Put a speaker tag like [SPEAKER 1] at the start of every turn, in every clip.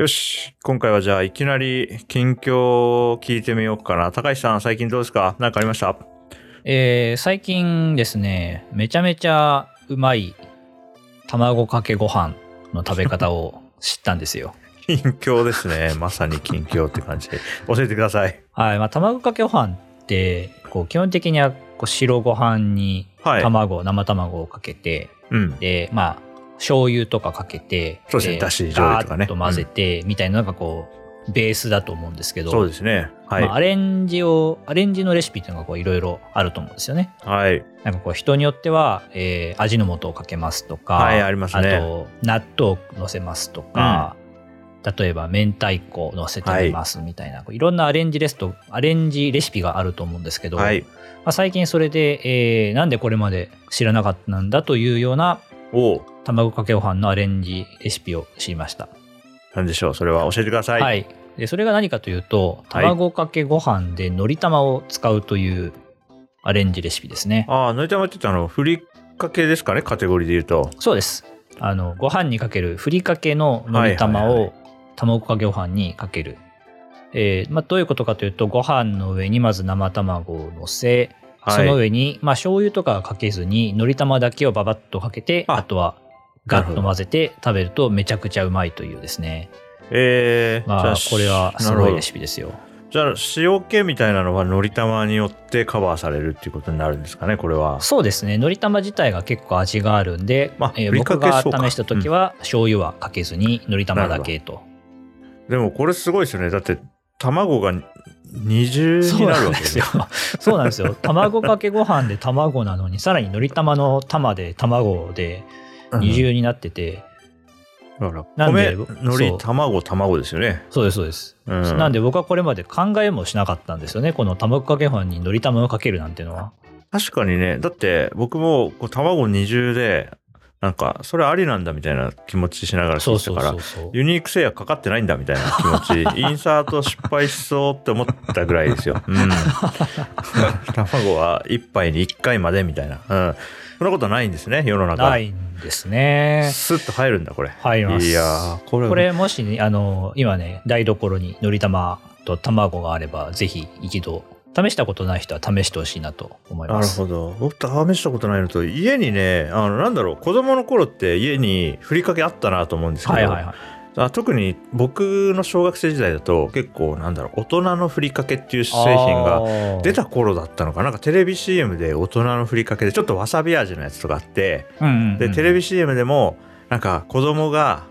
[SPEAKER 1] よし。今回はじゃあいきなり近況を聞いてみようかな。高橋さん、最近どうですか？何かありました？
[SPEAKER 2] えー最近ですね、めちゃめちゃうまい卵かけご飯の食べ方を知ったんですよ。
[SPEAKER 1] 近況ですね。まさに近況って感じで。教えてください。
[SPEAKER 2] はい。まあ、卵かけご飯って、こう、基本的には、こう、白ご飯に
[SPEAKER 1] はい。
[SPEAKER 2] 卵、生卵をかけて、
[SPEAKER 1] うん。
[SPEAKER 2] で、まあ、醤油とかかけて、
[SPEAKER 1] そうですねだし醤油とかね
[SPEAKER 2] と混ぜて、みたいなのがこう、ベースだと思うんですけど、
[SPEAKER 1] そうですね。はい。
[SPEAKER 2] まあ、アレンジを、アレンジのレシピっていうのがこういろいろあると思うんですよね。
[SPEAKER 1] はい。
[SPEAKER 2] なんかこう人によっては、えー味の素をかけますとか、
[SPEAKER 1] はいありますね
[SPEAKER 2] あと、納豆を乗せますとか、例えば明太子を乗せてみますみたいな、こういろんなアレンジレスト、アレンジレシピがあると思うんですけど、
[SPEAKER 1] はい。
[SPEAKER 2] まあ、最近それで、えーなんでこれまで知らなかったんだというような
[SPEAKER 1] おう
[SPEAKER 2] 卵かけご飯のアレンジレシピを知りました。
[SPEAKER 1] なんでしょう？それは教えてください。
[SPEAKER 2] はい。で、それが何かというと、
[SPEAKER 1] はい
[SPEAKER 2] 卵かけご飯でのり玉を使うというアレンジレシピですね。
[SPEAKER 1] ああ、のり玉って言ったの、ふりかけですかね？カテゴリーで言うと。
[SPEAKER 2] そうです。あの、ご飯にかけるふりかけののり玉を卵かけご飯にかける。えーまあ、どういうことかというと、ご飯の上にまず生卵を乗せ、
[SPEAKER 1] はい。
[SPEAKER 2] その上に、まあ、醤油とかはかけずに、のり玉だけをババッとかけて、
[SPEAKER 1] あ
[SPEAKER 2] あとはガッと混ぜて食べるとめちゃくちゃうまいというですね。
[SPEAKER 1] えー、
[SPEAKER 2] まあ、これはすごいレシ
[SPEAKER 1] ピ。
[SPEAKER 2] ピですよ。
[SPEAKER 1] じゃあ、塩気みたいなのはのり玉によってカバーされるっていうことになるんですかねこれは。
[SPEAKER 2] そうですね。のり玉自体が結構味があるんで、
[SPEAKER 1] まあ
[SPEAKER 2] えー僕が試した時は醤油はかけずにのり玉だけと。
[SPEAKER 1] でもこれすごいですよね。だって、卵が二重になるわけ
[SPEAKER 2] ですよ。そうなんですよ。卵かけご飯で卵なのに、さらにのり玉の玉で卵で二重になってて、
[SPEAKER 1] だから
[SPEAKER 2] なんで
[SPEAKER 1] 米、のり卵、卵ですよね。
[SPEAKER 2] そうです、そうです。
[SPEAKER 1] うん
[SPEAKER 2] なんで僕はこれまで考えもしなかったんですよね。この卵かけご飯にのり玉をかけるなんてのは。
[SPEAKER 1] 確かにね、だって僕もこう卵二重で、なんか、それありなんだみたいな気持ちしながら
[SPEAKER 2] そうそ
[SPEAKER 1] 聞いてたから。ユニーク性はかかってないんだみたいな気持ち、インサート失敗しそうって思ったぐらいですよ。うん。卵は一杯に一回までみたいな。うん。そんなことないんですね、世の中。
[SPEAKER 2] ないんですね。
[SPEAKER 1] スッと入るんだ、これ。
[SPEAKER 2] 入ります。
[SPEAKER 1] いやー、これ、
[SPEAKER 2] これもしね、あの、今ね、台所にのり玉と卵があれば、ぜひ一度、試したことない人は試してほしいなと思い
[SPEAKER 1] なる
[SPEAKER 2] ます。
[SPEAKER 1] ほど。僕試したことないのと、家にね、あの、なんだろう、子供の頃って家にふりかけあったなと思うんですけど、
[SPEAKER 2] はいはいはい。
[SPEAKER 1] あ特に僕の小学生時代だと結構なんだろう大人のふりかけっていう製品が
[SPEAKER 2] が
[SPEAKER 1] 出た頃だったのかななんかテレビ CM で大人のふりかけでちょっとわさび味のやつとかあって
[SPEAKER 2] うんうんうん
[SPEAKER 1] でテレビ CM でもなんか子供が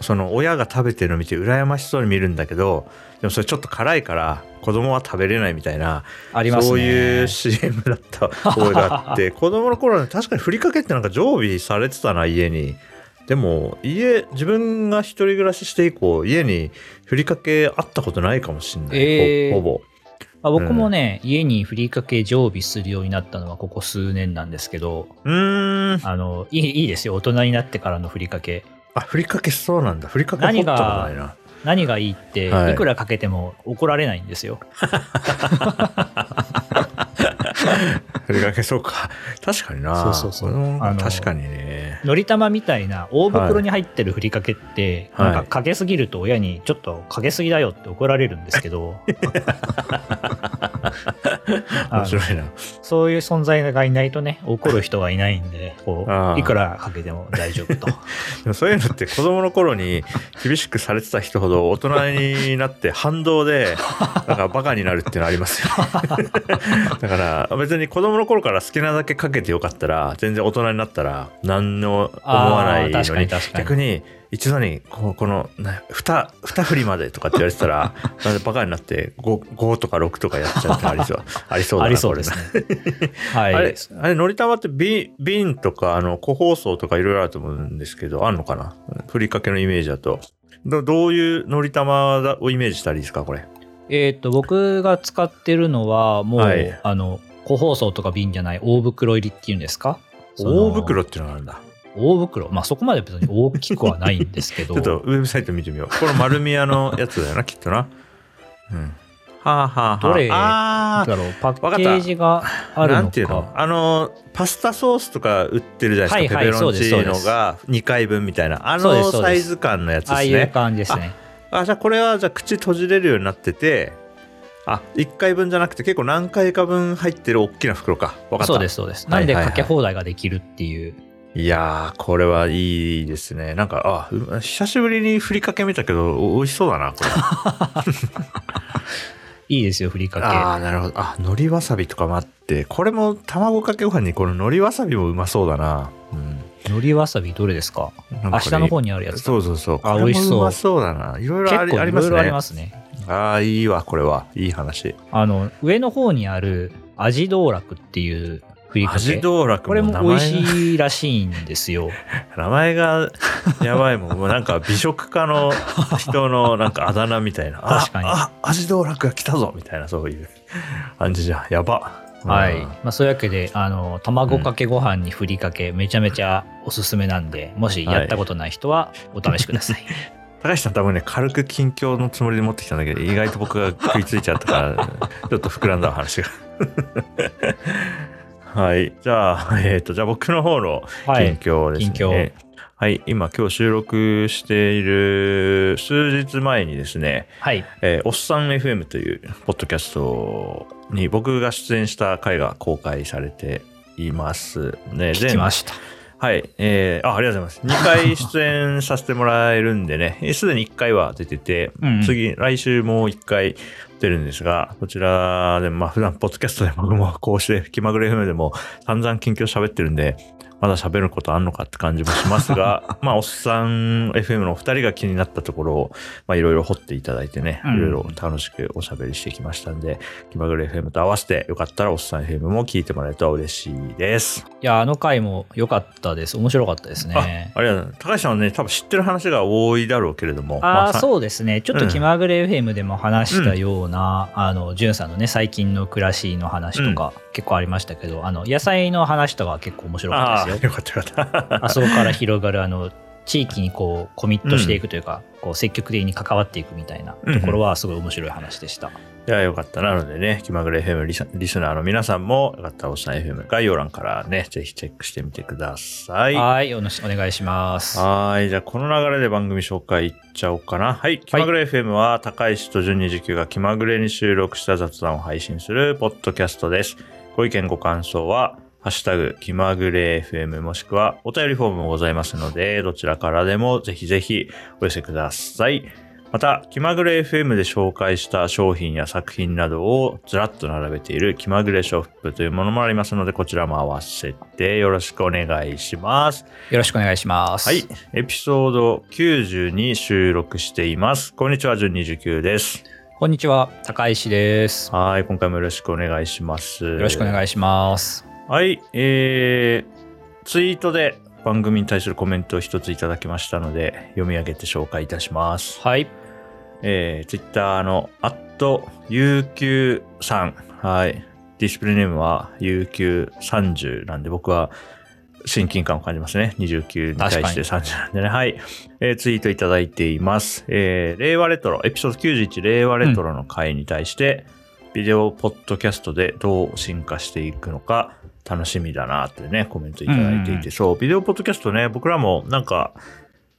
[SPEAKER 1] その親が食べてるのを見て羨ましそうに見るんだけどでもそれちょっと辛いから子供は食べれないみたいな
[SPEAKER 2] ありますね。
[SPEAKER 1] そういう CM だった 覚えがあって子供の頃はね確かにふりかけってなんか常備されてたな家に。でも家自分が一人暮らしして以降家にふりかけあったことないかもしんない、
[SPEAKER 2] えー。
[SPEAKER 1] ほほぼ。
[SPEAKER 2] まあ、僕もね、家にふりかけ常備するようになったのはここ数年なんですけど、
[SPEAKER 1] うーん。
[SPEAKER 2] あの、いいいいですよ。大人になってからのふりかけ。
[SPEAKER 1] あふりかけそうなんだ。ふりかけ掘ったことないな
[SPEAKER 2] 何がいいって、
[SPEAKER 1] はい
[SPEAKER 2] いくらかけても怒られないんですよ。
[SPEAKER 1] ふりかけそうか。確かにな。
[SPEAKER 2] そうそうそう。あの
[SPEAKER 1] 確かにね。
[SPEAKER 2] のり玉みたいな大袋に入ってるふりかけって、
[SPEAKER 1] はい。
[SPEAKER 2] なんかかけすぎると親にちょっとかけすぎだよって怒られるんですけど。
[SPEAKER 1] 面白いな。
[SPEAKER 2] そういう存在がいないとね怒る人がいないんでこういくらかけても大丈夫と。
[SPEAKER 1] でもそういうのって子供の頃に厳しくされてた人ほど大人になって反動でなんかバカになるっていうのありますよ だから別に子供の頃から好きなだけかけてよかったら全然大人になったら何の思わないのに逆に一度にこうこのな二二振りまでとかって言われてたら なんでバカになって 5, 5とか6とかやっちゃうってありそう ありそう
[SPEAKER 2] ありそうですね。はい。
[SPEAKER 1] あれ、あれ、のり玉って瓶、瓶とか、あの、個包装とかいろいろあると思うんですけど、あんのかな？ふりかけのイメージだと。どどういうのり玉だをイメージしたらいいですかこれ？
[SPEAKER 2] えっと僕が使ってるのはもう、
[SPEAKER 1] はい。
[SPEAKER 2] あの個包装とか瓶じゃない大袋入りっていうんですか？
[SPEAKER 1] 大袋っていうのがあるんだ。
[SPEAKER 2] 大袋？まあそこまで別に大きくはないんですけど
[SPEAKER 1] ちょっとウェブサイト見てみよう。これ丸み屋のやつだよな、きっとな。うん。はあはあはあ。
[SPEAKER 2] どれ
[SPEAKER 1] あ
[SPEAKER 2] だろう？パッケージがあるのか？
[SPEAKER 1] あの、パスタソースとか売ってるじゃないですか？
[SPEAKER 2] はいはい
[SPEAKER 1] ペペロンチーノが2回分みたいな。あのサイズ感のやつ
[SPEAKER 2] ああいう
[SPEAKER 1] ですね。
[SPEAKER 2] 感じですね
[SPEAKER 1] あじゃあこれはじゃあ口閉じれるようになっててあ1回分じゃなくて結構何回か分入ってる大きな袋か。分かった。
[SPEAKER 2] そうです、そうです。なんでかけ放題ができるっていう。
[SPEAKER 1] いやーこれはいいですね。なんかあう久しぶりにふりかけ見たけどお美味しそうだなこれ。
[SPEAKER 2] いいですよ、ふりか
[SPEAKER 1] ああなるほど。あ海苔わさびとかもあってこれも卵かけご飯にこの海苔わさびもうまそうだな。うん。
[SPEAKER 2] け。海苔わさびどれですか？
[SPEAKER 1] なんか
[SPEAKER 2] あ、下の方にあるやつ。
[SPEAKER 1] そうそうそう。
[SPEAKER 2] あ美味しそう。
[SPEAKER 1] うまそうだな。いろいろありますね。
[SPEAKER 2] いろいろありますね。
[SPEAKER 1] ああいいわこれはいい話
[SPEAKER 2] あの、上の方にある味道楽っていうふりかけ。
[SPEAKER 1] 味道楽
[SPEAKER 2] これも美味しいらしいんですよ。
[SPEAKER 1] 名前がやばいもんもうなんか美食家の人のなんかあだ名みたいなあ
[SPEAKER 2] 確かに
[SPEAKER 1] あ味道楽が来たぞみたいなそういう感じじゃんやば
[SPEAKER 2] はい。
[SPEAKER 1] うん
[SPEAKER 2] まあ、そういうわけで、あの、卵かけご飯にふりかけ、めちゃめちゃおすすめなんで、もしやったことない人はお試しください。
[SPEAKER 1] 高橋さん多分ね軽く近況のつもりで持ってきたんだけど意外と僕が食いついちゃったから ちょっと膨らんだわ話が はいじゃあえっ、とじゃあ僕の方の
[SPEAKER 2] はい。
[SPEAKER 1] 近況ですね、
[SPEAKER 2] 近況
[SPEAKER 1] はい今今日収録している数日前にですね
[SPEAKER 2] はい。
[SPEAKER 1] えーおっさん FM というポッドキャストに僕が出演した回が公開されていますね。
[SPEAKER 2] 聞きました。
[SPEAKER 1] はい、えーあ、ありがとうございます。2回出演させてもらえるんでね、えーすでに1回は出てて、
[SPEAKER 2] うんうん
[SPEAKER 1] 次、来週もう1回出るんですが、こちらでも、まあ普段、ポッドキャストで僕もこうして、気まぐれ FM でも散々近況喋ってるんで、まだ喋ることあんのかって感じもしますが、まあ、おっさん FM のお二人が気になったところを、まあ、いろいろ掘っていただいてね、
[SPEAKER 2] うん
[SPEAKER 1] いろいろ楽しくおしゃべりしてきましたんで、気まぐれ FM と合わせてよかったらおっさん FM も聞いてもらえると嬉しいです。
[SPEAKER 2] いや、あの回も良かったです。面白かったです
[SPEAKER 1] あ
[SPEAKER 2] ね。
[SPEAKER 1] ありがとうございます。高橋さんはね、多分知ってる話が多いだろうけれども。
[SPEAKER 2] ああ、
[SPEAKER 1] さ
[SPEAKER 2] そうですね。ちょっと気まぐれ FM でも話したような、あの、じゅんさんのね、最近の暮らしの話とか結構ありましたけど、あの、野菜の話とか結構面白か
[SPEAKER 1] ああ、
[SPEAKER 2] ったですよ。
[SPEAKER 1] よかったよかった。
[SPEAKER 2] あそこから広がる、あの、地域にこう、コミットしていくというか、こう、積極的に関わっていくみたいなところは、すごい面白い話でした。
[SPEAKER 1] いや、よかった。なのでね、気まぐれ FM リスリスナーの皆さんも、よかったらおっさん FM 概要欄からね、ぜひチェックしてみてください。
[SPEAKER 2] はい、お願いします。
[SPEAKER 1] はい。じゃあ、この流れで番組紹介いっちゃおうかな。はい。気まぐれ FM は、高石と順二時給が気まぐれに収録した雑談を配信するポッドキャストです。ご意見ご感想は、ハッシュタグ、気まぐれ FM もしくは、お便りフォームもございますので、どちらからでもぜひぜひお寄せください。また、気まぐれ FM で紹介した商品や作品などをずらっと並べている気まぐれショップというものもありますので、こちらも合わせてよろしくお願いします。
[SPEAKER 2] よろしくお願いします。
[SPEAKER 1] はい。エピソード90に収録しています。こんにちは、順29です。
[SPEAKER 2] こんにちは、高石です。
[SPEAKER 1] はい。今回もよろしくお願いします。
[SPEAKER 2] よろしくお願いします。
[SPEAKER 1] はい。えー、ツイートで番組に対するコメントを一ついただきましたので、読み上げて紹介いたします。
[SPEAKER 2] はい。
[SPEAKER 1] えー、ツイッターの、アット、UQ さん。はい。ディスプレイネームは UQ30 なんで、僕は親近感を感じますね。29に対して30なんでね。はい。えーツイートいただいています。えー令和レトロ、エピソード91令和レトロの回に対して、ビデオポッドキャストでどう進化していくのか楽しみだなってね、コメントいただいていて、
[SPEAKER 2] うん
[SPEAKER 1] そう、ビデオポッドキャストね、僕らもなんか、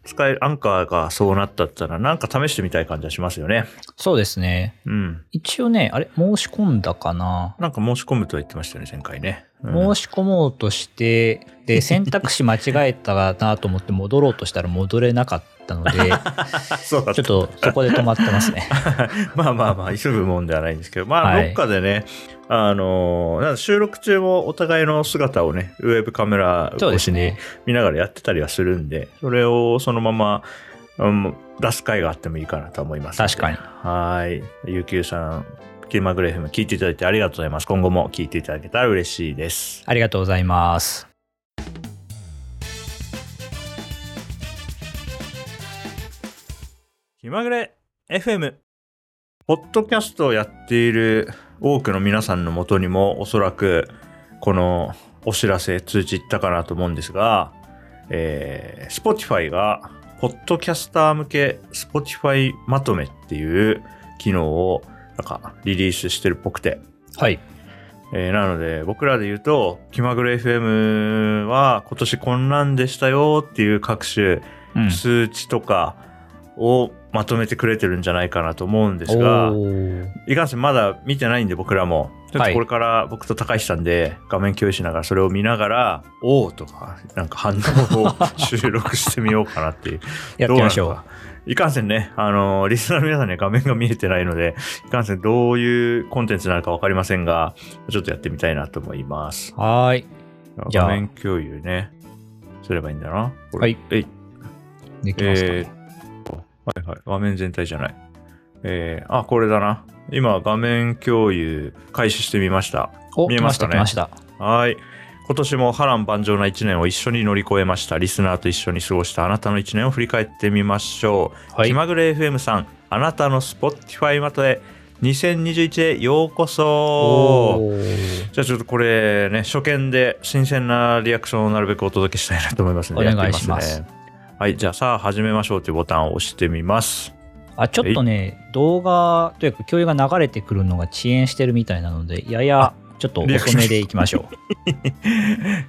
[SPEAKER 1] 使える、アンカーがそうなったったら、なんか試してみたい感じはしますよね。
[SPEAKER 2] そうですね。
[SPEAKER 1] うん。
[SPEAKER 2] 一応ね、あれ、申し込んだかな、
[SPEAKER 1] なんか申し込むとは言ってましたよね、前回ね。うん
[SPEAKER 2] 申し込もうとして、で、選択肢間違えたなと思って戻ろうとしたら戻れなかったので、
[SPEAKER 1] そうだった
[SPEAKER 2] ちょっとそこで止まってますね。
[SPEAKER 1] まあまあまあ、急ぐもんではないんですけど、まあ、
[SPEAKER 2] はい
[SPEAKER 1] どっかでね、あの収録中もお互いの姿をね、ウェブカメラ越しに。見ながらやってたりはするんで、それをそのまま、うん、出す回があってもいいかなと思います。
[SPEAKER 2] 確かに。
[SPEAKER 1] はい。ゆうきゅうさん、キーマグレフム聞いていただいてありがとうございます。今後も聞いていただけたら嬉しいです。
[SPEAKER 2] ありがとうございます。
[SPEAKER 1] 気まぐれ FM。ポッドキャストをやっている多くの皆さんのもとにもおそらくこのお知らせ通知いったかなと思うんですが、えー、Spotify がポッドキャスター向け Spotify まとめっていう機能をなんかリリースしてるっぽくて、
[SPEAKER 2] はい。
[SPEAKER 1] えーなので僕らで言うと気まぐれ FM は今年こんなんでしたよっていう各種
[SPEAKER 2] うん。
[SPEAKER 1] 数値とかをまとめてくれてるんじゃないかなと思うんですが、いかんせんまだ見てないんで僕らも、ちょっ
[SPEAKER 2] はい
[SPEAKER 1] とこれから僕と高橋さんで画面共有しながらそれを見ながら、おおとか、なんか反応を収録してみようかなっていう。
[SPEAKER 2] やってみましょう。
[SPEAKER 1] いかんせんね、あの、リスナーの皆さんには画面が見えてないので、いかんせんどういうコンテンツなのかわかりませんが、ちょっとやってみたいなと思います。
[SPEAKER 2] はーい。
[SPEAKER 1] 画面共有ね、すればいいんだな。
[SPEAKER 2] はい。
[SPEAKER 1] えい
[SPEAKER 2] できますか、
[SPEAKER 1] えーはいはい。画面全体じゃない。えー、あ、これだな。今、画面共有開始してみました。
[SPEAKER 2] お、来ました、
[SPEAKER 1] 見えますかね
[SPEAKER 2] 来ました。
[SPEAKER 1] はい。今年も波乱万丈な一年を一緒に乗り越えました。リスナーと一緒に過ごしたあなたの一年を振り返ってみましょう。
[SPEAKER 2] はい
[SPEAKER 1] 気。まぐれ FM さん、あなたの Spotify まとへ2021へようこそ。じゃあちょっとこれね、初見で新鮮なリアクションをなるべくお届けしたいなと思いますので、
[SPEAKER 2] お願いしま
[SPEAKER 1] やってみね。はい、じゃあさあ始めましょうというボタンを押してみます。
[SPEAKER 2] あ、ちょっとね、動画というか共有が流れてくるのが遅延してるみたいなので、ややちょっと遅めでいきましょ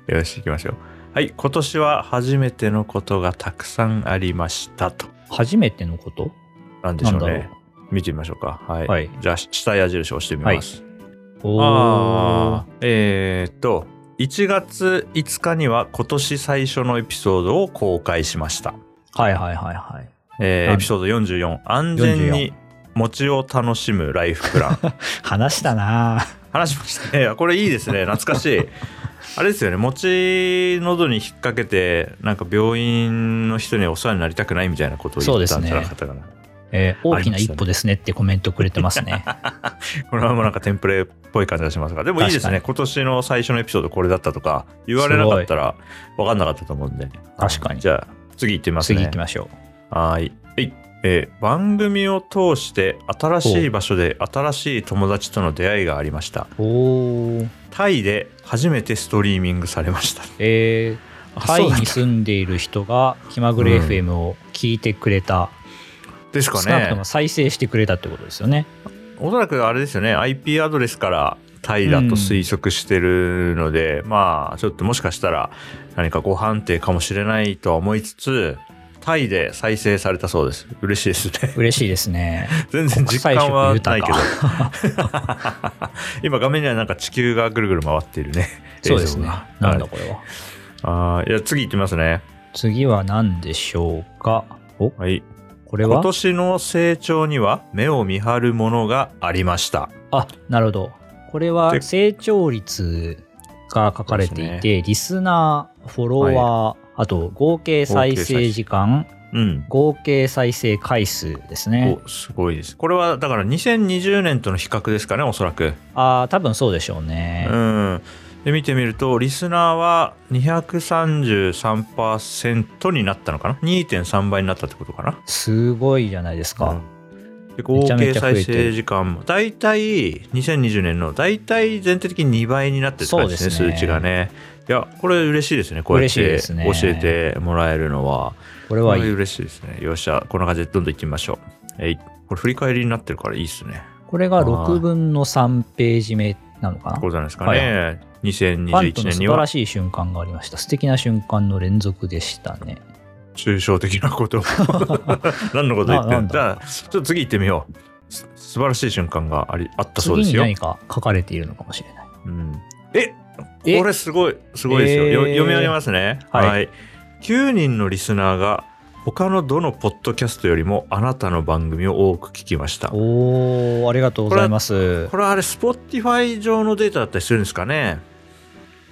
[SPEAKER 2] う。
[SPEAKER 1] よし、行きましょう。はい、今年は初めてのことがたくさんありましたと。
[SPEAKER 2] 初めてのこと？
[SPEAKER 1] なんでしょうね。見てみましょうか。はい。
[SPEAKER 2] はい
[SPEAKER 1] じゃあ、下矢印を押してみます。
[SPEAKER 2] お
[SPEAKER 1] あーえーっと、1月5日には今年最初のエピソードを公開しました。
[SPEAKER 2] はいはいはいはい。なん
[SPEAKER 1] えーエピソード44、安全に餅を楽しむライフプラン。
[SPEAKER 2] 話したな
[SPEAKER 1] 話しましたね。これいいですね。懐かしい。あれですよね。餅喉に引っ掛けて、なんか病院の人にお世話になりたくないみたいなことを言ったんじゃなかったかな。
[SPEAKER 2] えー大きな一歩ですねってコメントくれてますね。
[SPEAKER 1] これはもうなんかテンプレっぽい感じがしますが、でもいいですね。
[SPEAKER 2] 確
[SPEAKER 1] 今年の最初のエピソードこれだったとか、言われなかったら分かんなかったと思うんで。
[SPEAKER 2] 確かに
[SPEAKER 1] じゃあ、次行ってみますね。
[SPEAKER 2] 次行きましょ
[SPEAKER 1] はーい。はいえー番組を通して新しい場所で新しい友達との出会いがありました。タイで初めてストリーミングされました。
[SPEAKER 2] えー、タイに住んでいる人が気まぐれ
[SPEAKER 1] うん
[SPEAKER 2] FM を聞いてくれた、
[SPEAKER 1] ですかね
[SPEAKER 2] 少なくとも。再生してくれたってことですよね。
[SPEAKER 1] おそらくあれですよね。IP アドレスからタイだと推測してるので、まあちょっともしかしたら何かご判定かもしれないとは思いつつ、タイで再生されたそうです。嬉しいですね。
[SPEAKER 2] 嬉しいですね。
[SPEAKER 1] 全然実感はないけど
[SPEAKER 2] 国。
[SPEAKER 1] 今画面にはなんか地球がぐるぐる回っているね。
[SPEAKER 2] そうですね。なんだこれは。
[SPEAKER 1] あーいや、次行ってみますね。
[SPEAKER 2] 次は何でしょうか？お？
[SPEAKER 1] はい。今
[SPEAKER 2] これは？
[SPEAKER 1] 年の成長には目を見張るものがありました。
[SPEAKER 2] あなるほどこれは
[SPEAKER 1] で
[SPEAKER 2] 成長率が書かれていて、リスナーフォロワー、あと合計再生時間
[SPEAKER 1] うん。
[SPEAKER 2] 合計再生回数ですね
[SPEAKER 1] おすごいです。これはだから2020年との比較ですかね、おそらく。
[SPEAKER 2] ああ多分そうでしょうね、
[SPEAKER 1] うん。で、見てみると、リスナーは233%になったのかな ?2.3 倍になったってことかな？
[SPEAKER 2] すごいじゃないですか、
[SPEAKER 1] うん。で合計再生時間も大体2020年の大体全体的に2倍になってる感じですね
[SPEAKER 2] ね。
[SPEAKER 1] 数値がね。いやこれ嬉しいですねこうやって教えてもらえるのは。
[SPEAKER 2] これはいい。
[SPEAKER 1] 嬉しいですね。よっしゃこんな感じでどんどんいってみましょう。えいこれ振り返りになってるからいいですね。
[SPEAKER 2] これが6分の3ページ目なのかな？
[SPEAKER 1] こうじゃないですか
[SPEAKER 2] は
[SPEAKER 1] ね、
[SPEAKER 2] ファン
[SPEAKER 1] 2021
[SPEAKER 2] との素
[SPEAKER 1] 年には。
[SPEAKER 2] 晴らしい瞬間がありました。素敵な瞬間の連続でしたね。
[SPEAKER 1] 抽象的なこと。を 何のこと言って
[SPEAKER 2] んだ？
[SPEAKER 1] るじゃあちょっと次行ってみよう。す素晴らしい瞬間がありあったそうですよ。
[SPEAKER 2] 次に何か書かれているのかもしれない。
[SPEAKER 1] うん。え
[SPEAKER 2] え？
[SPEAKER 1] これすごいすごいですよ、よ
[SPEAKER 2] えー。
[SPEAKER 1] 読み上げますね。
[SPEAKER 2] はい。
[SPEAKER 1] 9人のリスナーが他のどのポッドキャストよりもあなたの番組を多く聞きました。こ
[SPEAKER 2] おーありがとうございます。
[SPEAKER 1] れはあれ Spotify 上のデータだったりするんですかね？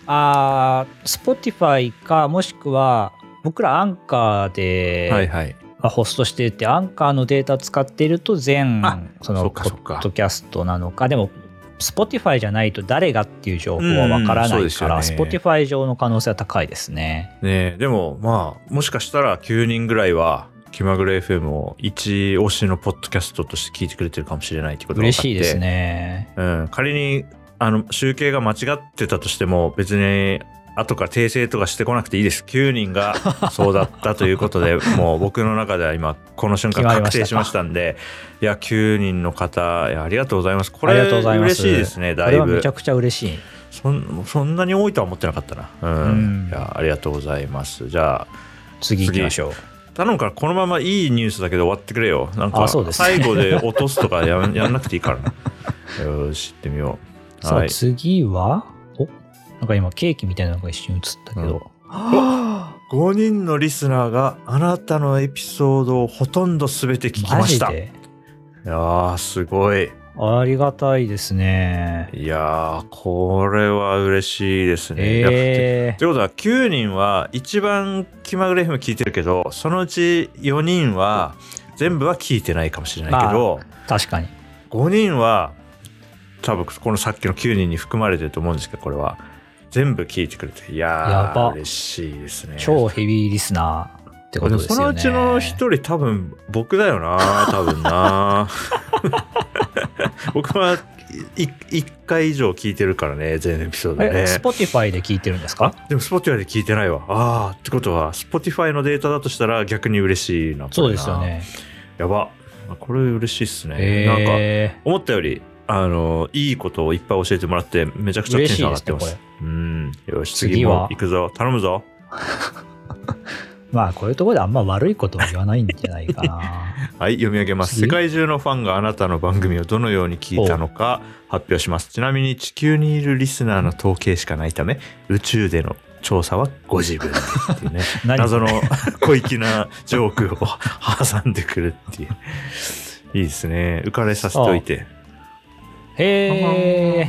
[SPEAKER 2] あー Spotify かもしくは僕らアンカーで、
[SPEAKER 1] はいはい。
[SPEAKER 2] がホストしていてアンカーのデータ使っていると全
[SPEAKER 1] あそ
[SPEAKER 2] そのポッドキャストなのか。でも Spotify じゃないと誰がっていう情報はわからないから、
[SPEAKER 1] ですよね。
[SPEAKER 2] Spotify 上の可能性は高いですね。
[SPEAKER 1] ねえでもまあもしかしたら9人ぐらいは気まぐれ FM を一推しのポッドキャストとして聞いてくれてるかもしれないってこと
[SPEAKER 2] 嬉しいですね。
[SPEAKER 1] うん、仮にあの集計が間違ってたとしても別に後から訂正とかしてこなくていいです。9人が そうだったということでもう僕の中では今この瞬間確定しましたんで。いや9人の方いやありがとうございます。こ
[SPEAKER 2] あり
[SPEAKER 1] れ
[SPEAKER 2] がとうございます。
[SPEAKER 1] 嬉しいですね
[SPEAKER 2] こ
[SPEAKER 1] だいぶ。
[SPEAKER 2] めちゃくちゃ嬉しい。
[SPEAKER 1] そんそんなに多いとは思ってなかったな。うん、
[SPEAKER 2] うん。
[SPEAKER 1] いやありがとうございます。じゃあ
[SPEAKER 2] 次行きましょう。
[SPEAKER 1] 頼むからこのままいいニュースだけで終わってくれよ。なんか 最後で落とすとかやんやんなくていいからな。よし行ってみよう
[SPEAKER 2] さあ、
[SPEAKER 1] はい
[SPEAKER 2] 次は、お？なんか今ケーキみたいなのが一瞬映ったけど。
[SPEAKER 1] 5人のリスナーがあなたのエピソードをほとんど全て聞きました。い
[SPEAKER 2] マジで？
[SPEAKER 1] やーすごい。
[SPEAKER 2] ありがたいですね。
[SPEAKER 1] いやーこれは嬉しいですね、
[SPEAKER 2] え
[SPEAKER 1] ということは9人は一番気まぐれ FM 聞いてるけどそのうち4人は全部は聞いてないかもしれないけど、
[SPEAKER 2] ー、確かに。
[SPEAKER 1] 5人は多分このさっきの9人に含まれてると思うんですけどこれは。全部聞いてくれていや
[SPEAKER 2] やば。
[SPEAKER 1] ー嬉しいですね。
[SPEAKER 2] 超ヘビーリスナーってことですよね。
[SPEAKER 1] そのうちの1人多分僕だよな 多分な。僕は1回以上聞いてるからね全エピソード
[SPEAKER 2] え、
[SPEAKER 1] ね
[SPEAKER 2] Spotify で聞いてるんですか？
[SPEAKER 1] あでも Spotify で聞いてないわ。ああってことは Spotify のデータだとしたら逆に嬉しいな
[SPEAKER 2] そうですよね。
[SPEAKER 1] やば。これ嬉しいっすね、なんか
[SPEAKER 2] え
[SPEAKER 1] 思ったよりあのいいことをいっぱい教えてもらってめちゃくちゃテンション上がってます。
[SPEAKER 2] す
[SPEAKER 1] うん。よし
[SPEAKER 2] 次
[SPEAKER 1] 次も
[SPEAKER 2] は。
[SPEAKER 1] 行くぞ。頼むぞ。
[SPEAKER 2] ー、まあこういうところであんま悪いことは言わないんじゃないかな。
[SPEAKER 1] はい読み上げます。
[SPEAKER 2] 次。
[SPEAKER 1] 世界中のファンがあなたの番組をどのように聞いたのか発表します。ちなみに地球にいるリスナーの統計しかないため宇宙での調査はご自分でっていうね。
[SPEAKER 2] 何？
[SPEAKER 1] 謎の小粋なジョークを挟んでくるっていう。いいですね。浮かれさせておいて
[SPEAKER 2] へえ。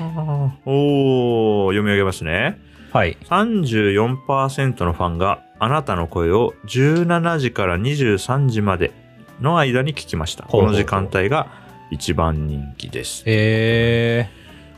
[SPEAKER 1] おー読み上げますね
[SPEAKER 2] はい。
[SPEAKER 1] 34%のファンがあなたの声を17時から23時までの間に聞きました。この時間帯が一番人気です。
[SPEAKER 2] へえ。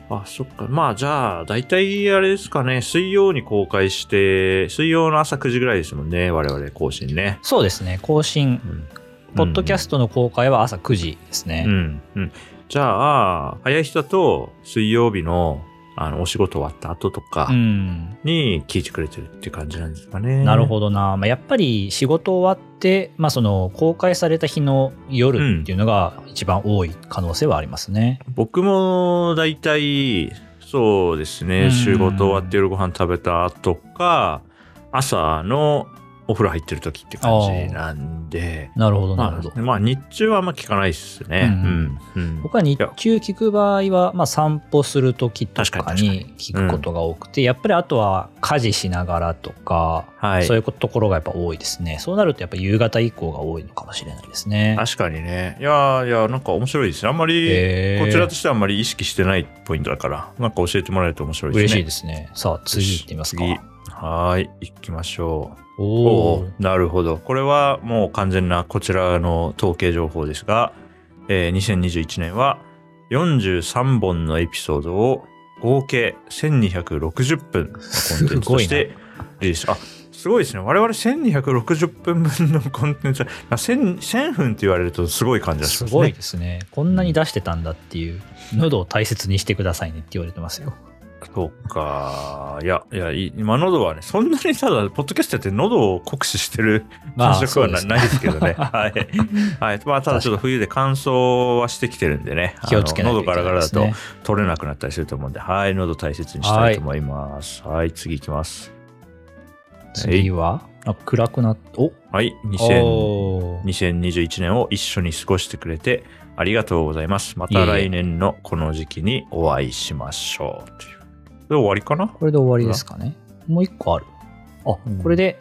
[SPEAKER 1] あ、そっか。まあじゃあ、大体あれですかね、水曜に公開して、水曜の朝9時ぐらいですもんね、我々更新ね。
[SPEAKER 2] そうですね。更新、
[SPEAKER 1] うん
[SPEAKER 2] ポッドキャストの公開は朝9時ですね。
[SPEAKER 1] うん、うん。じゃあ、早い人だと水曜日のあのお仕事終わった後とか
[SPEAKER 2] うん。
[SPEAKER 1] に聞いてくれてるっていう感じなんですかね。
[SPEAKER 2] なるほどな。まあ、やっぱり仕事終わって、まあ、その公開された日の夜っていうのが一番多い可能性はありますね。
[SPEAKER 1] 僕も大体そうですね、
[SPEAKER 2] うん
[SPEAKER 1] 仕事終わって夜ご飯食べた後か朝のお風呂入ってる時って感じなんで
[SPEAKER 2] なるほど、な
[SPEAKER 1] ま
[SPEAKER 2] るほど。
[SPEAKER 1] あ、まあ日中はあんま聞かないっすね。
[SPEAKER 2] う
[SPEAKER 1] うんんうん
[SPEAKER 2] 僕は日中聞く場合は、まあ、散歩する時と
[SPEAKER 1] 確か
[SPEAKER 2] か
[SPEAKER 1] に
[SPEAKER 2] 聞くことが多くて、やっぱりあとは家事しながらとか、
[SPEAKER 1] はい
[SPEAKER 2] そういうところがやっぱ多いですね。そうなるとやっぱ夕方以降が多いのかもしれないですね。
[SPEAKER 1] 確かにねいやーいやなんか面白いですねあんまりこちらとしてはあんまり意識してないポイントだからなんか教えてもらえると面白いですね。
[SPEAKER 2] 嬉しいですね。さあ、次行ってみますか。
[SPEAKER 1] 次はーい行きましょう。
[SPEAKER 2] お
[SPEAKER 1] おなるほど。これはもう完全なこちらの統計情報ですが、えー2021年は43本のエピソードを合計1260分のコンテンツとしてリリース。あすごいですね。我々1260分分のコンテンツ、あ 1000, 1000分って言われるとすごい感じがしますね。
[SPEAKER 2] すごいですね。こんなに出してたんだっていう、喉を大切にしてくださいねって言われてますよ。
[SPEAKER 1] そうか。いや、いや、い今喉はね、そんなにただ、ポッドキャストやって喉を酷使してる
[SPEAKER 2] まあ
[SPEAKER 1] 感触はな,、
[SPEAKER 2] そうですね
[SPEAKER 1] ないですけどね。はい。はい。まあ、ただちょっと冬で乾燥はしてきてるんでね。
[SPEAKER 2] 気をつけないといけないね
[SPEAKER 1] 喉ガラガラだと取れなくなったりすると思うんで、はい。喉大切にしたいと思います。はい、次行きます。
[SPEAKER 2] 次は、あ暗くなっお？
[SPEAKER 1] はい。2000
[SPEAKER 2] おー
[SPEAKER 1] 2021年を一緒に過ごしてくれてありがとうございます。また来年のこの時期にお会いしましょう。という。で終わりかな？
[SPEAKER 2] これで終わりですかね。もう一個ある。あ、
[SPEAKER 1] うん
[SPEAKER 2] これで、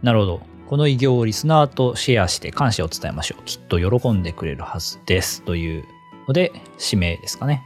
[SPEAKER 2] なるほど。この偉業をリスナーとシェアして感謝を伝えましょう。きっと喜んでくれるはずです。というので、指名ですかね。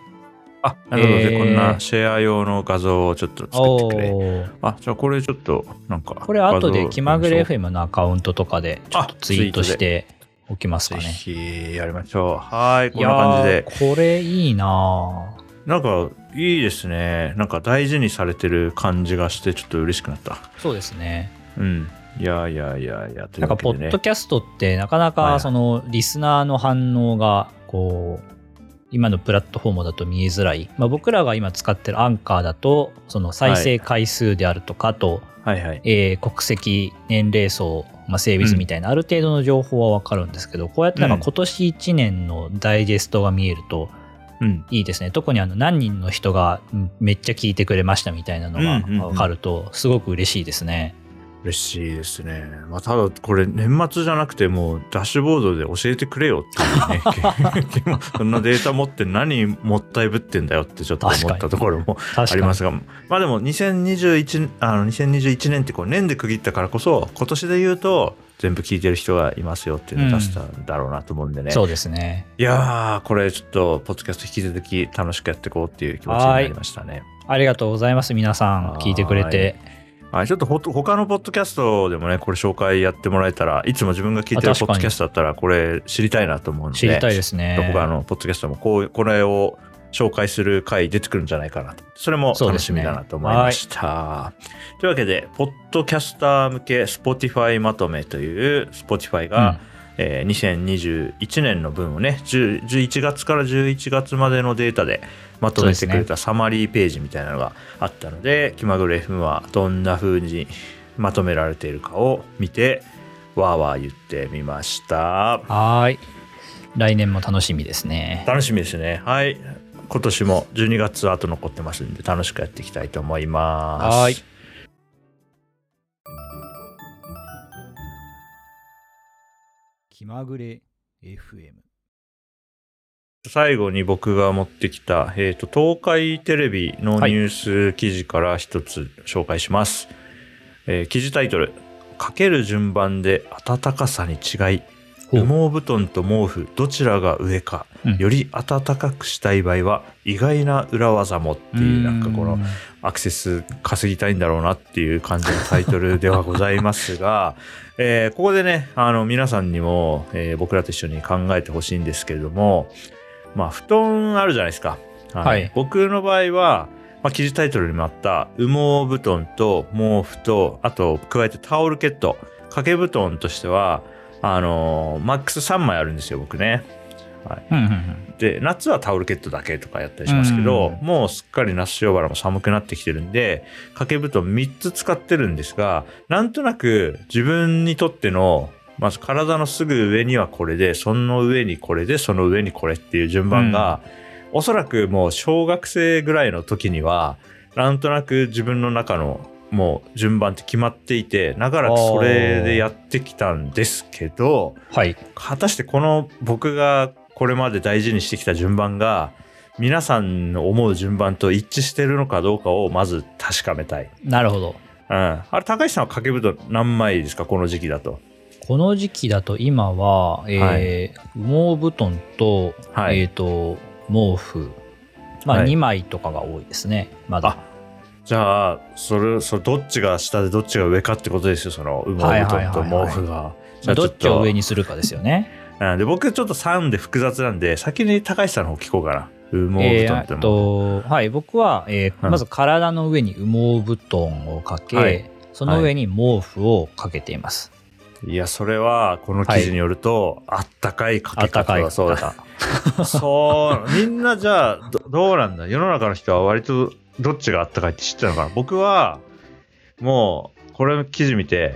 [SPEAKER 1] あ、なるほど。
[SPEAKER 2] えー
[SPEAKER 1] で、こんなシェア用の画像をちょっと作ってくれ。あ、じゃあこれちょっと、なんか。
[SPEAKER 2] これ後で気まぐれ FM のアカウントとかでちょっとツイートしておきますか
[SPEAKER 1] ぜ
[SPEAKER 2] ね。
[SPEAKER 1] ひやりましょう。はい、こんな感じ
[SPEAKER 2] ー
[SPEAKER 1] で。
[SPEAKER 2] これいいなぁ
[SPEAKER 1] なんか、いいですね。なんか大事にされてる感じがして、ちょっと嬉しくなった。
[SPEAKER 2] そうですね。
[SPEAKER 1] うん。いやいやいやいや、とい
[SPEAKER 2] なんか、ポッド。キャストってなかな
[SPEAKER 1] はいはい
[SPEAKER 2] かそのリスナーの反応がこう、今のプラットフォームだと見えづらい。まあ、僕らが今使ってるアンカーだと、その再生回数であるとかあと、
[SPEAKER 1] はいはい。
[SPEAKER 2] えー国籍、年齢層、まあ、性別みたいなある程度の情報はわかるんですけど、こうやってなんか
[SPEAKER 1] うん
[SPEAKER 2] 今年1年のダイジェストが見えると
[SPEAKER 1] うん。
[SPEAKER 2] いいですね。特にあの何人の人がうんめっちゃ聞いてくれましたみたいなの
[SPEAKER 1] うんうんうん
[SPEAKER 2] がわかるとすごく嬉しいですね。
[SPEAKER 1] 嬉しいですね。まあ、ただこれ年末じゃなくてもうダッシュボードで教えてくれよっていうね そんなデータ持って何もったいぶってんだよってちょっと思ったところもありますがまあでも2021あの2021年ってこう年で区切ったからこそ今年で言うと全部聞いてる人がいますよっていうのを出したんだろうなと思うんでね、うん、
[SPEAKER 2] そうですね。
[SPEAKER 1] いやーこれちょっとポッドキャスト引き続き楽しくやっていこうっていう気持ちになりましたね。
[SPEAKER 2] ありがとうございます。皆さん聞いてくれて。
[SPEAKER 1] はい、ちょっとほ他のポッドキャストでもねこれ紹介やってもらえたらいつも自分が聞いてるポッドキャストだったらこれ知りたいなと思うので
[SPEAKER 2] 知りたいですね。
[SPEAKER 1] 他のポッドキャストもこうこれを紹介する回出てくるんじゃないかな。とそれも楽しみだなと思いました、ねはい、というわけでポッドキャスター向け Spotify まとめという Spotify が、うん。えー、2021年の分をね11月から11月までのデータでまとめてくれたサマリーページみたいなのがあったので、ね、気まぐれ FM はどんな風にまとめられているかを見てわーわー言ってみました。
[SPEAKER 2] はい。来年も楽しみですね。
[SPEAKER 1] 楽しみですね。はい今年も12月あと残ってますんで楽しくやっていきたいと思います。はい。
[SPEAKER 2] 気まぐれ FM
[SPEAKER 1] 最後に僕が持ってきた、えっ、ー、と、東海テレビのニュース記事から一つ紹介します。はい、えー、記事タイトル、かける順番で暖かさに違い、羽毛布団と毛布どちらが上か、うん、より暖かくしたい場合は意外な裏技もっていうなんかこのアクセス稼ぎたいんだろうなっていう感じのタイトルではございますが、えー、ここでねあの皆さんにも、えー、僕らと一緒に考えてほしいんですけれどもまあ、布団あるじゃないですか。はい。僕の場合は、まあ、記事タイトルにもあった羽毛布団と毛布と、あと、加えてタオルケット。掛け布団としては、あのー、マックス3枚あるんですよ、僕ね。はい、で夏はタオルケットだけとかやったりしますけど、もうすっかり那須塩原も寒くなってきてるんで掛け布団3つ使ってるんですがなんとなく自分にとってのまず体のすぐ上にはこれで、その上にこれで、その上にこれっていう順番が、うん、おそらくもう小学生ぐらいの時には、なんとなく自分の中のもう順番って決まっていて、長らくそれでやってきたんですけど、
[SPEAKER 2] はい、
[SPEAKER 1] 果たしてこの僕がこれまで大事にしてきた順番が、皆さんの思う順番と一致してるのかどうかをまず確かめたい。
[SPEAKER 2] なるほど。
[SPEAKER 1] うん。あれ、高橋さんは掛け布団何枚ですかこの時期だと？
[SPEAKER 2] この時期だと今は、えー、はい、羽毛布団と、はい、えっ、ー、と、毛布、まあ2枚とかが多いですね、まだ。
[SPEAKER 1] じゃあ、それ、それどっちが下でどっちが上かってことですよ、その羽毛布団と毛布が。
[SPEAKER 2] どっちを上にするかですよね。
[SPEAKER 1] で僕ちょっと3で複雑なんで、先に高橋さんの方聞こうかな。羽毛布団って
[SPEAKER 2] の、えー、とはい、僕は、えー、まず体の上に羽毛布団をかけ、はい、その上に毛布をかけています。
[SPEAKER 1] いや、それは、この記事によると、はい、あったかいかけ方だそうだ。そう、みんなじゃあど、どうなんだ？世の中の人は割とどっちがあったかいって知ってたのかな？僕は、もう、これの記事見て、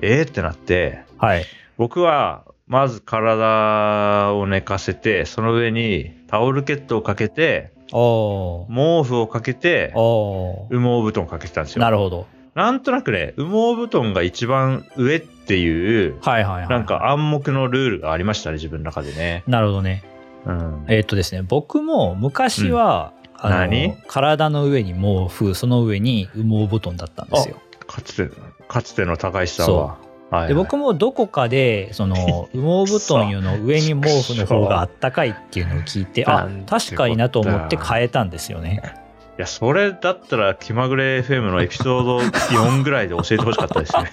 [SPEAKER 1] ええー、ってなって、
[SPEAKER 2] はい。
[SPEAKER 1] 僕は、まず体を寝かせて、その上にタオルケットをかけて、毛布をかけて、羽毛布団をかけてたんですよ。
[SPEAKER 2] なるほど。
[SPEAKER 1] なんとなくね、羽毛布団が一番上っていう、はいはいはい、なんか暗黙のルールがありましたね、自分の中でね。
[SPEAKER 2] なるほどね。うん、えー、っとですね、僕も昔は、うん、あの体の上に毛布、その上に羽毛布団だったんですよ。
[SPEAKER 1] かつて、かつての高石さんは。
[SPEAKER 2] はいはい、で僕もどこかでその 羽毛布団よの上に毛布の方があったかいっていうのを聞いて あ確かになと思って変えたんですよね。
[SPEAKER 1] や、それだったら気まぐれ FM のエピソード4ぐらいで教えてほしかったですね。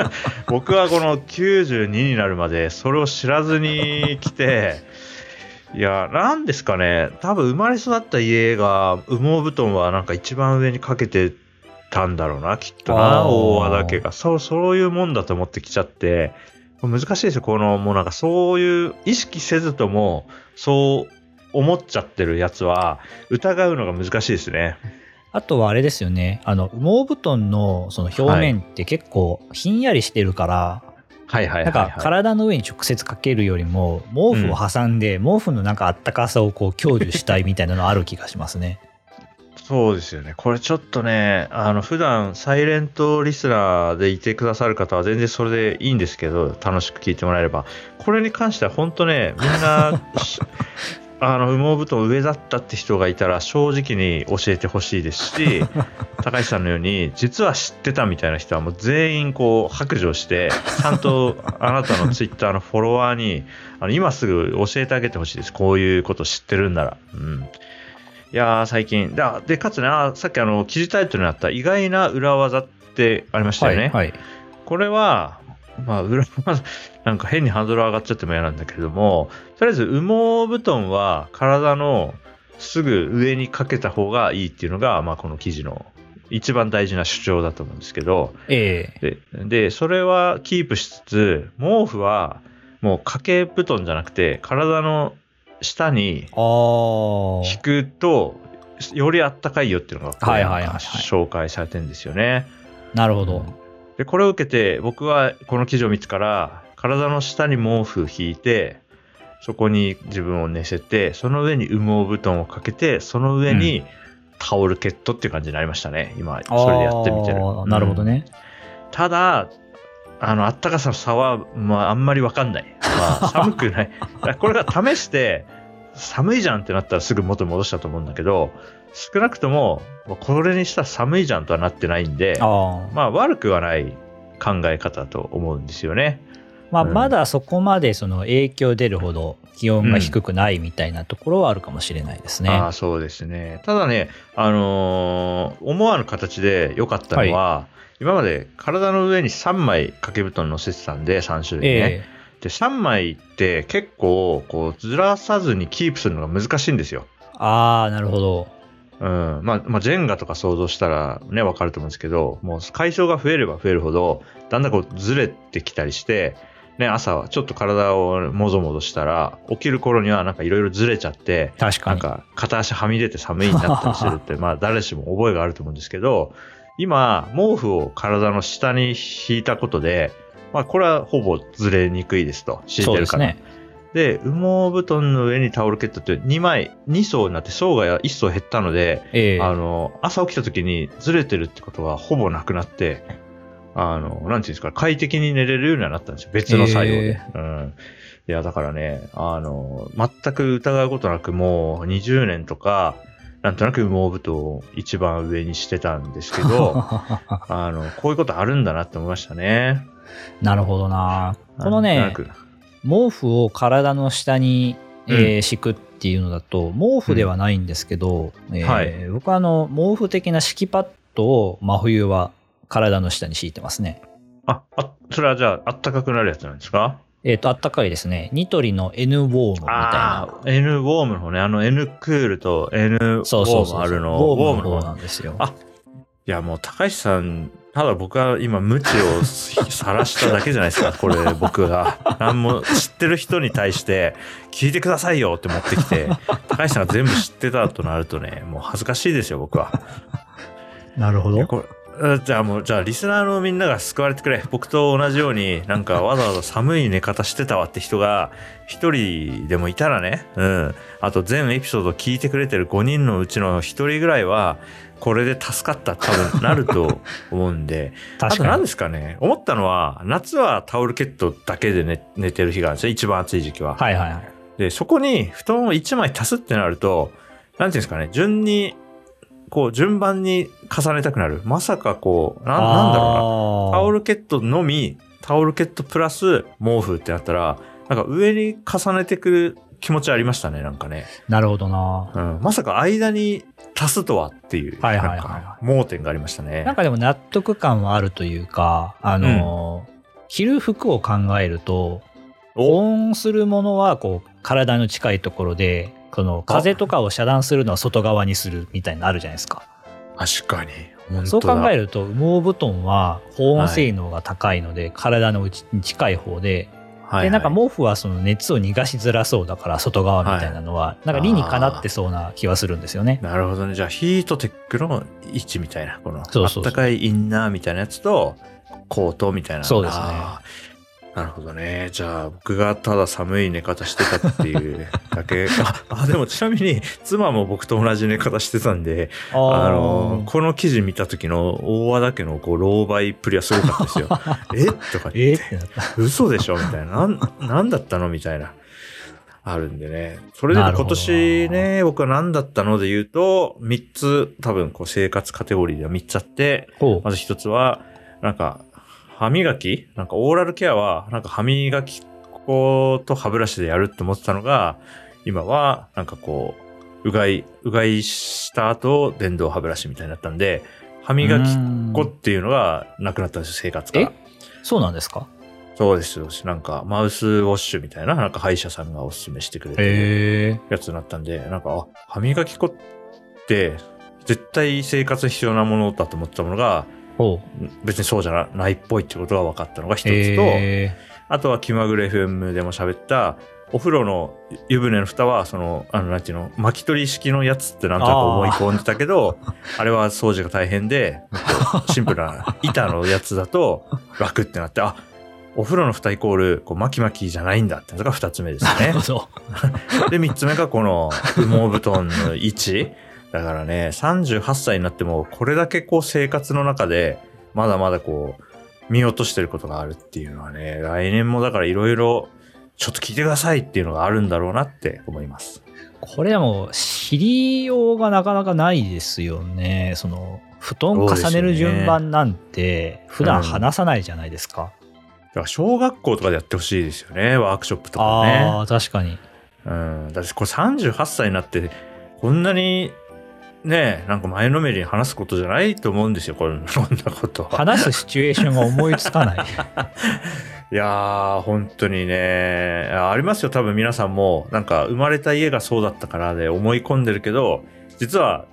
[SPEAKER 1] 僕はこの92になるまでそれを知らずに来て、いや、なんですかね、多分生まれ育った家が羽毛布団はなんか一番上にかけてたんだろうな、きっとな、大和だけが。そう、そういうもんだと思ってきちゃって、難しいですよ、この、もうなんかそういう意識せずとも、そう思っちゃってるやつは疑うのが難しいですね。
[SPEAKER 2] あとはあれですよね。あの、羽毛布団のその表面って結構ひんやりしてるから、
[SPEAKER 1] はいはいはい、
[SPEAKER 2] なんか体の上に直接かけるよりも毛布を挟んで、毛布のなんかあったかさをこう享受したいみたいなのある気がしますね。
[SPEAKER 1] そうですよね。これちょっとね、あの、普段サイレントリスナーでいてくださる方は全然それでいいんですけど、楽しく聞いてもらえれば。これに関しては本当ね、みんな、あの、羽毛布団上だったって人がいたら正直に教えてほしいですし、高橋さんのように、実は知ってたみたいな人はもう全員こう白状して、ちゃんとあなたのツイッターのフォロワーに、あの今すぐ教えてあげてほしいです。こういうこと知ってるんなら。うん。いやー、最近。だで、かつね、あさっきあの、記事タイトルにあった意外な裏技ってありましたよね。はい、はい、これは、まあ、裏技、なんか変にハードル上がっちゃっても嫌なんだけれども、とりあえず羽毛布団は体のすぐ上にかけた方がいいっていうのが、まあ、この記事の一番大事な主張だと思うんですけど、
[SPEAKER 2] え
[SPEAKER 1] え。ー、で、で、それはキープしつつ、毛布はもう掛け布団じゃなくて、体の下に引くと、よりあったかいよっていうのが、はいはいはい、紹介されてるんですよね。
[SPEAKER 2] なるほど。
[SPEAKER 1] で、これを受けて、僕はこの記事を見てから、体の下に毛布引いて、そこに自分を寝せて、その上に羽毛布団をかけて、その上にタオルケットっていう感じになりましたね。今、それでやってみてる。
[SPEAKER 2] なるほどね。
[SPEAKER 1] ただ、あの、あったかさの差は、まあ、あんまりわかんない。まあ、寒くない。これが試して、寒いじゃんってなったらすぐ元に戻したと思うんだけど、少なくとも、これにしたら寒いじゃんとはなってないんで、あまあ、悪くはない考え方だと思うんですよね。
[SPEAKER 2] まあ、まだそこまでその影響出るほど気温が低くないみたいなところはあるかもしれないですね。うん、
[SPEAKER 1] あそうですね。ただね、あのー、思わぬ形で良かったのは、はい、今まで体の上に3枚掛け布団乗せてたんで、3種類ね。えー、で、3枚って結構、こう、ずらさずにキープするのが難しいんですよ。
[SPEAKER 2] ああ、なるほど。
[SPEAKER 1] うん。まあ、まあ、ジェンガとか想像したらね、わかると思うんですけど、もう解消が増えれば増えるほど、だんだんこうずれてきたりして、ね、朝はちょっと体をもぞもぞしたら、起きる頃にはなんかいろいろずれちゃって、
[SPEAKER 2] 確か
[SPEAKER 1] に。なんか片足はみ出て寒いになったりするって、まあ誰しも覚えがあると思うんですけど、今、毛布を体の下に引いたことで、まあこれはほぼずれにくいですと、敷いてるから。ね、で、羽毛布団の上にタオルケットって2枚、2層になって層が1層減ったので、えー、あの、朝起きた時にずれてるってことはほぼなくなって、あの、なんていうんですか、快適に寝れるようにはなったんですよ。別の作用で。えー、うん。いや、だからね、あの、全く疑うことなくもう20年とか、なんとなく羽毛布団を一番上にしてたんですけど、あの、こういうことあるんだなって思いましたね。
[SPEAKER 2] なるほどな。このね、毛布を体の下に、えー、敷くっていうのだと、毛布ではないんですけど、うんえーはい、僕はあの、毛布的な敷きパッドを真冬は体の下に敷いてますね。
[SPEAKER 1] あ、あ、それはじゃあ、あったかくなるやつなんですか？
[SPEAKER 2] えっ、ー、と、あったかいですね。ニトリの N ウォームみたいな。
[SPEAKER 1] N ウォームのね、あの N クールと N ウォームあるの。
[SPEAKER 2] ウォームの方なんですよ。
[SPEAKER 1] あ、いやもう高橋さん、ただ僕は今無知を晒しただけじゃないですか、これ僕が。何も知ってる人に対して聞いてくださいよって持ってきて、高橋さんが全部知ってたとなるとね、もう恥ずかしいですよ、僕は。
[SPEAKER 2] なるほど。
[SPEAKER 1] じゃあもう、じゃあリスナーのみんなが救われてくれ。僕と同じように、なんか わざわざ寒い寝方してたわって人が一人でもいたらね、うん。あと全エピソード聞いてくれてる5人のうちの1人ぐらいは、これで助かった多分なると思うんで。確かに。何ですかね。思ったのは、夏はタオルケットだけで寝寝てる日があるんですよ。一番暑い時期は。
[SPEAKER 2] はいはいはい。
[SPEAKER 1] で、そこに布団を1枚足すってなると、なんていうんですかね、順にこう順番に重ねたくなる。まさかこう、ななんだろうな。タオルケットのみ、タオルケットプラス毛布ってなったら、なんか上に重ねてくる気持ちありましたね、なんかね。
[SPEAKER 2] なるほどな。
[SPEAKER 1] うん。まさか間に足すとはっていう、はいはいはい、盲点がありましたね。
[SPEAKER 2] なんかでも納得感はあるというか、あの、うん、着る服を考えると、保温するものはこう体の近いところでその風とかを遮断するのは外側にするみたいなのあるじゃないですか。
[SPEAKER 1] 確かに。
[SPEAKER 2] そう考えると羽毛布団は保温性能が高いので、はい、体の内に近い方で、はいはい、でなんか毛布はその熱を逃がしづらそうだから外側みたいなのは、はい、なんか理にかなってそうな気はするんですよね。
[SPEAKER 1] なるほどね。じゃあヒートテックの位置みたいな、このあったかいインナーみたいなやつとコートみたいな。
[SPEAKER 2] そうですね。
[SPEAKER 1] なるほどね。じゃあ、僕がただ寒い寝方してたっていう だけ。あ、あでもちなみに、妻も僕と同じ寝方してたんで、あの、この記事見た時の大和田家のこう、老媒っぷりはすごかったですよ。え？とか言って。え？嘘でしょ？みたいな。なん、なんだったの？みたいな。あるんでね。それで今年ね、僕は何だったので言うと、3つ多分こう生活カテゴリーでは3つあって、まず1つは、なんか歯磨き？なんかオーラルケアは、なんか歯磨き粉と歯ブラシでやるって思ってたのが、今は、なんかこう、うがい、うがいした後、電動歯ブラシみたいになったんで、歯磨き粉っていうのがなくなったんですよ、生活から。
[SPEAKER 2] そうなんですか？
[SPEAKER 1] そうですよ。なんか、マウスウォッシュみたいな、なんか歯医者さんがおすすめしてくれてやつになったんで、なんか、あ、歯磨き粉って、絶対生活必要なものだと思ったものが、別にそうじゃないっぽいってことが分かったのが一つと、あとは気まぐれ FM でも喋った、お風呂の湯船の蓋は、その、あの、なんていうの、巻き取り式のやつってなんとなく思い込んでたけど、あれは掃除が大変で、シンプルな板のやつだと楽ってなって、あ、お風呂の蓋イコール、こう、巻き巻きじゃないんだってのが二つ目ですね。で、三つ目がこの羽毛布団の位置。だからね、38歳になっても、これだけこう生活の中で、まだまだこう、見落としてることがあるっていうのはね、来年もだからいろいろ、ちょっと聞いてくださいっていうのがあるんだろうなって思います。
[SPEAKER 2] これはもう、知りようがなかなかないですよね。その、布団重ねる順番なんて、普段話さないじゃないですか。
[SPEAKER 1] うん、だから小学校とかでやってほしいですよね、ワークショップとかね。
[SPEAKER 2] ああ、確かに。
[SPEAKER 1] うん。だってこれ38歳になって、こんなにねなんか前のめりに話すことじゃないと思うんですよ こんなことは。
[SPEAKER 2] 話すシチュエーションが思いつかない。
[SPEAKER 1] いやー、本当にね、ありますよ、多分皆さんも、なんか生まれた家がそうだったからで思い込んでるけど、実は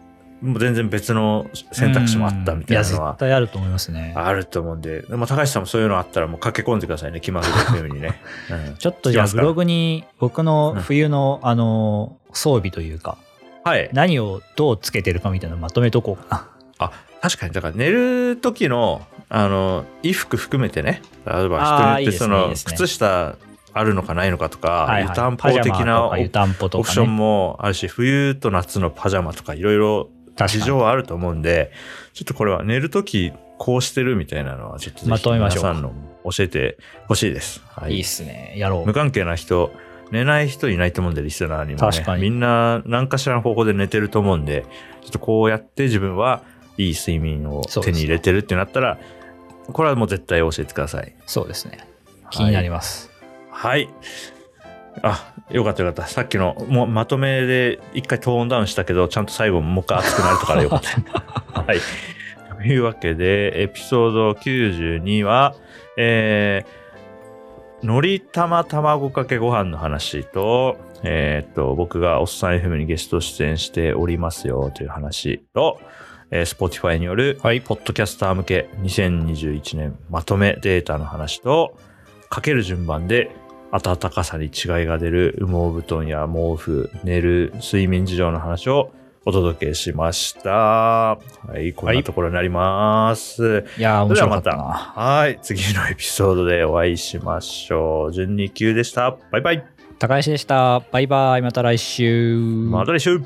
[SPEAKER 1] もう全然別の選択肢もあったみたいなのは。
[SPEAKER 2] 絶対あると思いますね。
[SPEAKER 1] あると思うんで、でも高橋さんもそういうのあったらもう駆け込んでくださいね、気まぐれうにね。
[SPEAKER 2] うん、ちょっとじゃあブログに僕の冬の、あの装備というか、はい、何をどうつけてるかみたいなのまとめとこうか
[SPEAKER 1] な。あ確かに。だから寝る時のあの衣服含めてね。例えば人によってその靴下あるのかないのかとか、湯たんぽ的なオプションもあるし、冬と夏のパジャマとかいろいろ事情はあると思うんで、ちょっとこれは寝るときこうしてるみたいなのはちょっとぜひ皆さんの教えてほしいです。
[SPEAKER 2] はい、いいっすね。やろう。
[SPEAKER 1] 無関係な人、寝ない人いないと思うんで、リスナーにも、ね、確かにみんな何かしらの方法で寝てると思うんで、ちょっとこうやって自分はいい睡眠を手に入れてるってなったら、これはもう絶対教えてください。
[SPEAKER 2] そうですね。気になります。
[SPEAKER 1] はい。はい、あ、よかったよかった。さっきのもうまとめで一回トーンダウンしたけど、ちゃんと最後もう一回熱くなるとかでよかった。はい。というわけで、エピソード92は、えー、のり玉卵かけご飯の話と、えー、っと、僕がおっさん FM にゲスト出演しておりますよという話と、えー、Spotify による、はい、ポッドキャスター向け2021年まとめデータの話と、かける順番で暖かさに違いが出る羽毛布団や毛布、寝る、睡眠事情の話をお届けしました。はい、こんなところになります。はい、
[SPEAKER 2] いや面白かったな。
[SPEAKER 1] はい、次のエピソードでお会いしましょう。12級でした。バイバイ。
[SPEAKER 2] 高橋でした。バイバイ。また来週。
[SPEAKER 1] また来週。